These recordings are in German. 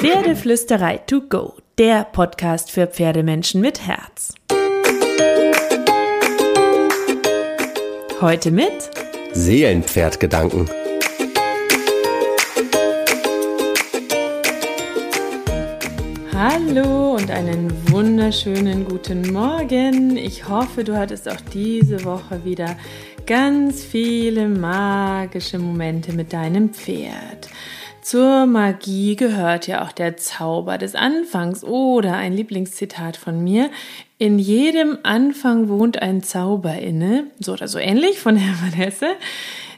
Pferdeflüsterei to go, der Podcast für Pferdemenschen mit Herz. Heute mit Seelenpferdgedanken. Hallo und einen wunderschönen guten Morgen. Ich hoffe, du hattest auch diese Woche wieder ganz viele magische Momente mit deinem Pferd. Zur Magie gehört ja auch der Zauber des Anfangs oder ein Lieblingszitat von mir. In jedem Anfang wohnt ein Zauber inne, so oder so ähnlich von Hermann Hesse.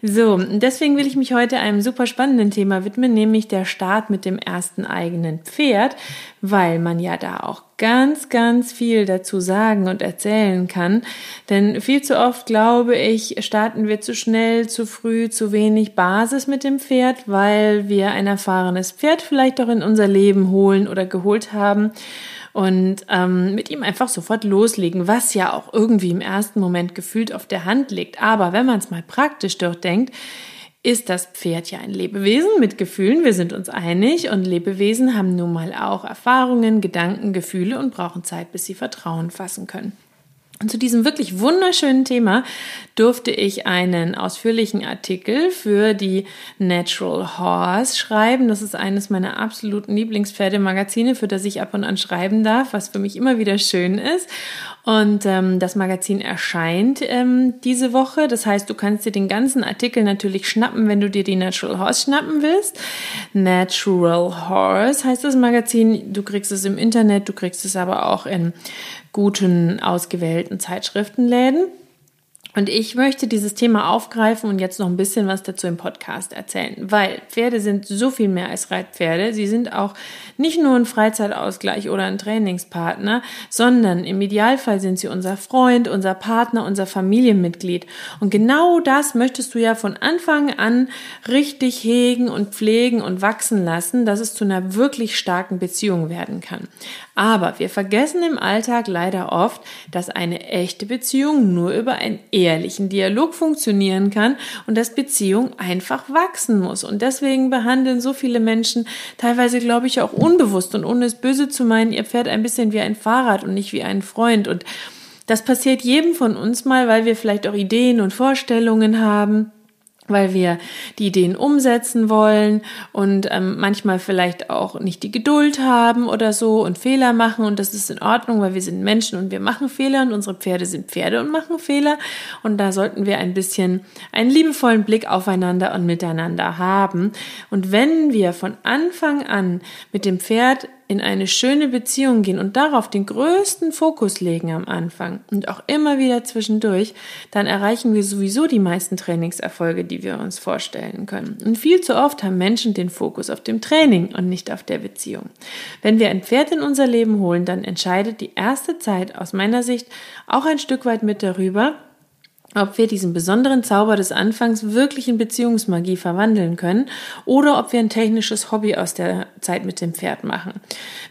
So, deswegen will ich mich heute einem super spannenden Thema widmen, nämlich der Start mit dem ersten eigenen Pferd, weil man ja da auch ganz, ganz viel dazu sagen und erzählen kann. Denn viel zu oft, glaube ich, starten wir zu schnell, zu früh, zu wenig Basis mit dem Pferd, weil wir ein erfahrenes Pferd vielleicht auch in unser Leben holen oder geholt haben und ähm, mit ihm einfach sofort loslegen, was ja auch irgendwie im ersten Moment gefühlt auf der Hand liegt. Aber wenn man es mal praktisch durchdenkt, ist das Pferd ja ein Lebewesen mit Gefühlen, wir sind uns einig, und Lebewesen haben nun mal auch Erfahrungen, Gedanken, Gefühle und brauchen Zeit, bis sie Vertrauen fassen können. Und zu diesem wirklich wunderschönen Thema durfte ich einen ausführlichen Artikel für die Natural Horse schreiben. Das ist eines meiner absoluten Lieblingspferdemagazine, für das ich ab und an schreiben darf, was für mich immer wieder schön ist. Und ähm, das Magazin erscheint ähm, diese Woche. Das heißt, du kannst dir den ganzen Artikel natürlich schnappen, wenn du dir die Natural Horse schnappen willst. Natural Horse heißt das Magazin. Du kriegst es im Internet, du kriegst es aber auch in guten, ausgewählten Zeitschriftenläden. Und ich möchte dieses Thema aufgreifen und jetzt noch ein bisschen was dazu im Podcast erzählen, weil Pferde sind so viel mehr als Reitpferde. Sie sind auch nicht nur ein Freizeitausgleich oder ein Trainingspartner, sondern im Idealfall sind sie unser Freund, unser Partner, unser Familienmitglied. Und genau das möchtest du ja von Anfang an richtig hegen und pflegen und wachsen lassen, dass es zu einer wirklich starken Beziehung werden kann. Aber wir vergessen im Alltag leider oft, dass eine echte Beziehung nur über ein ehrlichen Dialog funktionieren kann und dass Beziehung einfach wachsen muss. Und deswegen behandeln so viele Menschen teilweise, glaube ich, auch unbewusst und ohne es böse zu meinen, ihr Pferd ein bisschen wie ein Fahrrad und nicht wie ein Freund. Und das passiert jedem von uns mal, weil wir vielleicht auch Ideen und Vorstellungen haben weil wir die Ideen umsetzen wollen und ähm, manchmal vielleicht auch nicht die Geduld haben oder so und Fehler machen und das ist in Ordnung, weil wir sind Menschen und wir machen Fehler und unsere Pferde sind Pferde und machen Fehler. Und da sollten wir ein bisschen einen liebevollen Blick aufeinander und miteinander haben. Und wenn wir von Anfang an mit dem Pferd in eine schöne Beziehung gehen und darauf den größten Fokus legen am Anfang und auch immer wieder zwischendurch, dann erreichen wir sowieso die meisten Trainingserfolge, die wir uns vorstellen können. Und viel zu oft haben Menschen den Fokus auf dem Training und nicht auf der Beziehung. Wenn wir ein Pferd in unser Leben holen, dann entscheidet die erste Zeit aus meiner Sicht auch ein Stück weit mit darüber, ob wir diesen besonderen Zauber des Anfangs wirklich in Beziehungsmagie verwandeln können oder ob wir ein technisches Hobby aus der Zeit mit dem Pferd machen.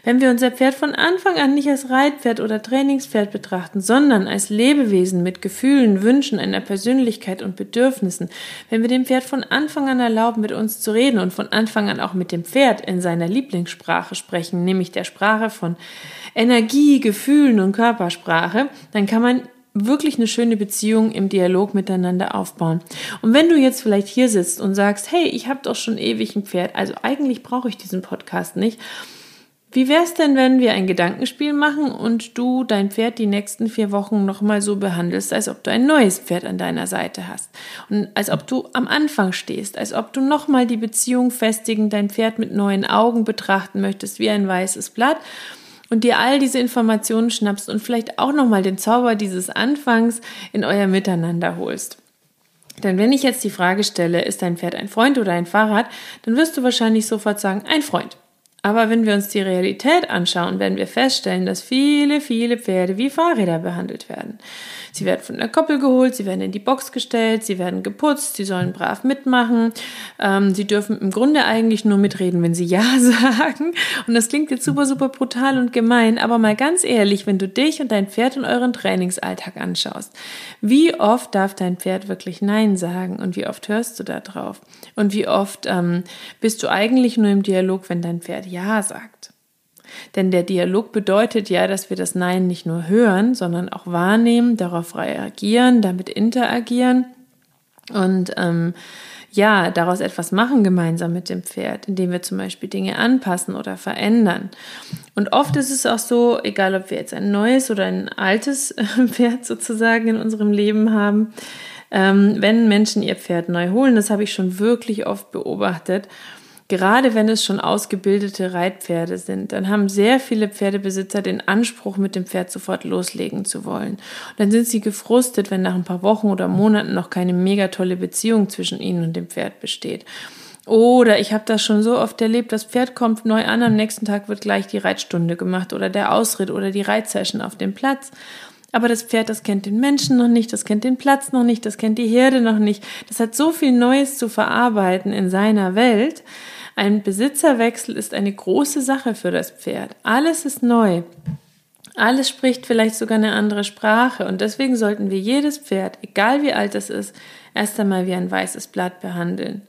Wenn wir unser Pferd von Anfang an nicht als Reitpferd oder Trainingspferd betrachten, sondern als Lebewesen mit Gefühlen, Wünschen, einer Persönlichkeit und Bedürfnissen, wenn wir dem Pferd von Anfang an erlauben, mit uns zu reden und von Anfang an auch mit dem Pferd in seiner Lieblingssprache sprechen, nämlich der Sprache von Energie, Gefühlen und Körpersprache, dann kann man wirklich eine schöne Beziehung im Dialog miteinander aufbauen. Und wenn du jetzt vielleicht hier sitzt und sagst, hey, ich habe doch schon ewig ein Pferd, also eigentlich brauche ich diesen Podcast nicht. Wie wär's denn, wenn wir ein Gedankenspiel machen und du dein Pferd die nächsten vier Wochen nochmal so behandelst, als ob du ein neues Pferd an deiner Seite hast und als ob du am Anfang stehst, als ob du nochmal die Beziehung festigen, dein Pferd mit neuen Augen betrachten möchtest, wie ein weißes Blatt und dir all diese Informationen schnappst und vielleicht auch nochmal den Zauber dieses Anfangs in euer Miteinander holst. Denn wenn ich jetzt die Frage stelle, ist dein Pferd ein Freund oder ein Fahrrad, dann wirst du wahrscheinlich sofort sagen, ein Freund. Aber wenn wir uns die Realität anschauen, werden wir feststellen, dass viele, viele Pferde wie Fahrräder behandelt werden. Sie werden von der Koppel geholt, sie werden in die Box gestellt, sie werden geputzt, sie sollen brav mitmachen. Ähm, sie dürfen im Grunde eigentlich nur mitreden, wenn sie Ja sagen. Und das klingt jetzt super, super brutal und gemein, aber mal ganz ehrlich, wenn du dich und dein Pferd in euren Trainingsalltag anschaust, wie oft darf dein Pferd wirklich Nein sagen und wie oft hörst du da drauf? Und wie oft ähm, bist du eigentlich nur im Dialog, wenn dein Pferd Ja sagt. Denn der Dialog bedeutet ja, dass wir das Nein nicht nur hören, sondern auch wahrnehmen, darauf reagieren, damit interagieren und ähm, ja, daraus etwas machen gemeinsam mit dem Pferd, indem wir zum Beispiel Dinge anpassen oder verändern. Und oft ist es auch so, egal ob wir jetzt ein neues oder ein altes Pferd sozusagen in unserem Leben haben, ähm, wenn Menschen ihr Pferd neu holen, das habe ich schon wirklich oft beobachtet, Gerade wenn es schon ausgebildete Reitpferde sind, dann haben sehr viele Pferdebesitzer den Anspruch, mit dem Pferd sofort loslegen zu wollen. Und dann sind sie gefrustet, wenn nach ein paar Wochen oder Monaten noch keine mega tolle Beziehung zwischen ihnen und dem Pferd besteht. Oder ich habe das schon so oft erlebt, das Pferd kommt neu an, am nächsten Tag wird gleich die Reitstunde gemacht oder der Ausritt oder die Reitsession auf dem Platz. Aber das Pferd, das kennt den Menschen noch nicht, das kennt den Platz noch nicht, das kennt die Herde noch nicht. Das hat so viel Neues zu verarbeiten in seiner Welt, ein Besitzerwechsel ist eine große Sache für das Pferd. Alles ist neu. Alles spricht vielleicht sogar eine andere Sprache und deswegen sollten wir jedes Pferd, egal wie alt es ist, erst einmal wie ein weißes Blatt behandeln.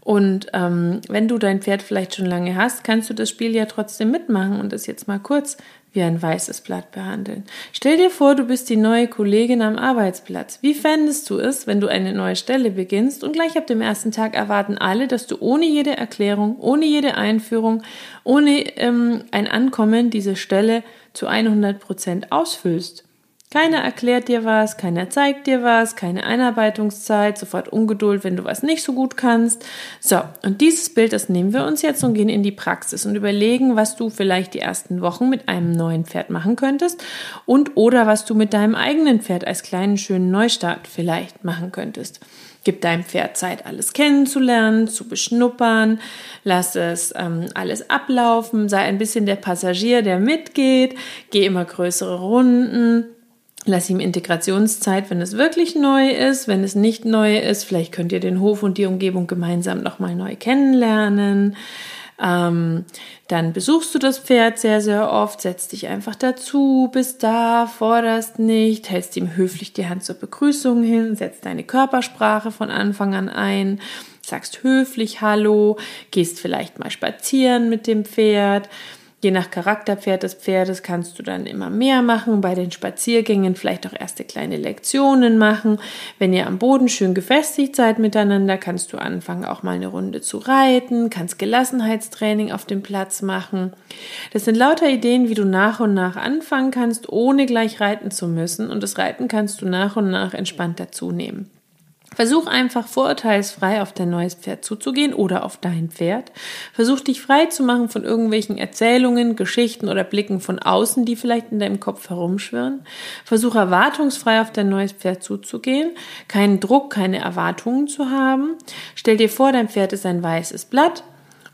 Und ähm, wenn du dein Pferd vielleicht schon lange hast, kannst du das Spiel ja trotzdem mitmachen und das jetzt mal kurz wie ein weißes Blatt behandeln. Stell dir vor, du bist die neue Kollegin am Arbeitsplatz. Wie fändest du es, wenn du eine neue Stelle beginnst und gleich ab dem ersten Tag erwarten alle, dass du ohne jede Erklärung, ohne jede Einführung, ohne ähm, ein Ankommen diese Stelle zu 100 Prozent ausfüllst? Keiner erklärt dir was, keiner zeigt dir was, keine Einarbeitungszeit, sofort Ungeduld, wenn du was nicht so gut kannst. So, und dieses Bild, das nehmen wir uns jetzt und gehen in die Praxis und überlegen, was du vielleicht die ersten Wochen mit einem neuen Pferd machen könntest und oder was du mit deinem eigenen Pferd als kleinen schönen Neustart vielleicht machen könntest. Gib deinem Pferd Zeit, alles kennenzulernen, zu beschnuppern, lass es ähm, alles ablaufen, sei ein bisschen der Passagier, der mitgeht, geh immer größere Runden Lass ihm Integrationszeit, wenn es wirklich neu ist. Wenn es nicht neu ist, vielleicht könnt ihr den Hof und die Umgebung gemeinsam nochmal neu kennenlernen. Ähm, dann besuchst du das Pferd sehr, sehr oft, setzt dich einfach dazu, bist da, forderst nicht, hältst ihm höflich die Hand zur Begrüßung hin, setzt deine Körpersprache von Anfang an ein, sagst höflich Hallo, gehst vielleicht mal spazieren mit dem Pferd Je nach Charakterpferd des Pferdes kannst du dann immer mehr machen, bei den Spaziergängen vielleicht auch erste kleine Lektionen machen. Wenn ihr am Boden schön gefestigt seid miteinander, kannst du anfangen, auch mal eine Runde zu reiten, kannst Gelassenheitstraining auf dem Platz machen. Das sind lauter Ideen, wie du nach und nach anfangen kannst, ohne gleich reiten zu müssen. Und das Reiten kannst du nach und nach entspannt dazu nehmen. Versuch einfach vorurteilsfrei auf dein neues Pferd zuzugehen oder auf dein Pferd. Versuch dich frei zu machen von irgendwelchen Erzählungen, Geschichten oder Blicken von außen, die vielleicht in deinem Kopf herumschwirren. Versuch erwartungsfrei auf dein neues Pferd zuzugehen, keinen Druck, keine Erwartungen zu haben. Stell dir vor, dein Pferd ist ein weißes Blatt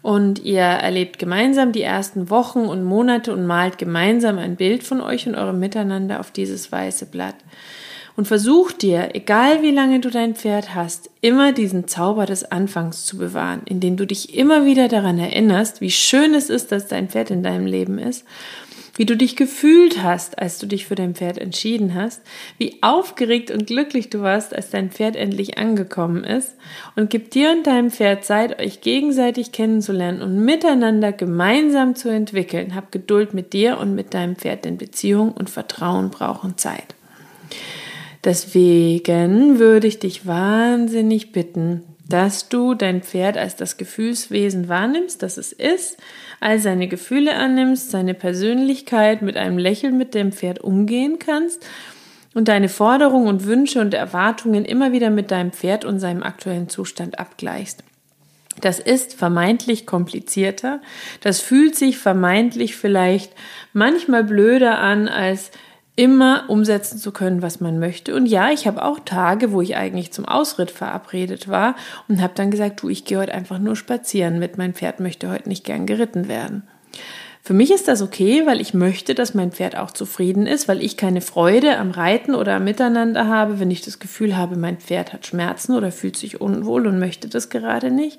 und ihr erlebt gemeinsam die ersten Wochen und Monate und malt gemeinsam ein Bild von euch und eurem Miteinander auf dieses weiße Blatt. Und versuch dir, egal wie lange du dein Pferd hast, immer diesen Zauber des Anfangs zu bewahren, indem du dich immer wieder daran erinnerst, wie schön es ist, dass dein Pferd in deinem Leben ist, wie du dich gefühlt hast, als du dich für dein Pferd entschieden hast, wie aufgeregt und glücklich du warst, als dein Pferd endlich angekommen ist und gib dir und deinem Pferd Zeit, euch gegenseitig kennenzulernen und miteinander gemeinsam zu entwickeln. Hab Geduld mit dir und mit deinem Pferd, denn Beziehung und Vertrauen brauchen Zeit. Deswegen würde ich dich wahnsinnig bitten, dass du dein Pferd als das Gefühlswesen wahrnimmst, das es ist, all seine Gefühle annimmst, seine Persönlichkeit mit einem Lächeln mit dem Pferd umgehen kannst und deine Forderungen und Wünsche und Erwartungen immer wieder mit deinem Pferd und seinem aktuellen Zustand abgleichst. Das ist vermeintlich komplizierter, das fühlt sich vermeintlich vielleicht manchmal blöder an, als immer umsetzen zu können, was man möchte. Und ja, ich habe auch Tage, wo ich eigentlich zum Ausritt verabredet war und habe dann gesagt, du, ich gehe heute einfach nur spazieren mit, mein Pferd möchte heute nicht gern geritten werden. Für mich ist das okay, weil ich möchte, dass mein Pferd auch zufrieden ist, weil ich keine Freude am Reiten oder am Miteinander habe, wenn ich das Gefühl habe, mein Pferd hat Schmerzen oder fühlt sich unwohl und möchte das gerade nicht.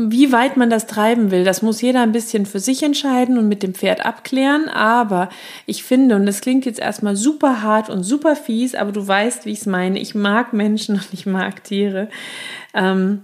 Wie weit man das treiben will, das muss jeder ein bisschen für sich entscheiden und mit dem Pferd abklären. Aber ich finde, und das klingt jetzt erstmal super hart und super fies, aber du weißt, wie ich es meine. Ich mag Menschen und ich mag Tiere. Ähm,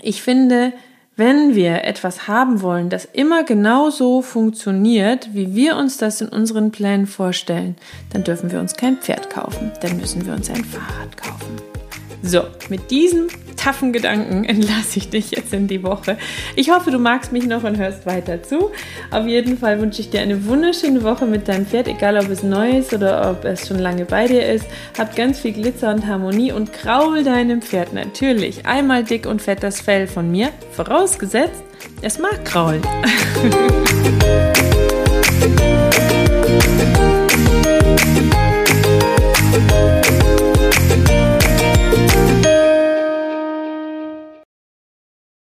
ich finde, Wenn wir etwas haben wollen, das immer genau so funktioniert, wie wir uns das in unseren Plänen vorstellen, dann dürfen wir uns kein Pferd kaufen, dann müssen wir uns ein Fahrrad kaufen. So, mit diesen taffen Gedanken entlasse ich dich jetzt in die Woche. Ich hoffe, du magst mich noch und hörst weiter zu. Auf jeden Fall wünsche ich dir eine wunderschöne Woche mit deinem Pferd, egal ob es neu ist oder ob es schon lange bei dir ist. Hab ganz viel Glitzer und Harmonie und kraul deinem Pferd natürlich einmal dick und fett das Fell von mir, vorausgesetzt, es mag kraulen.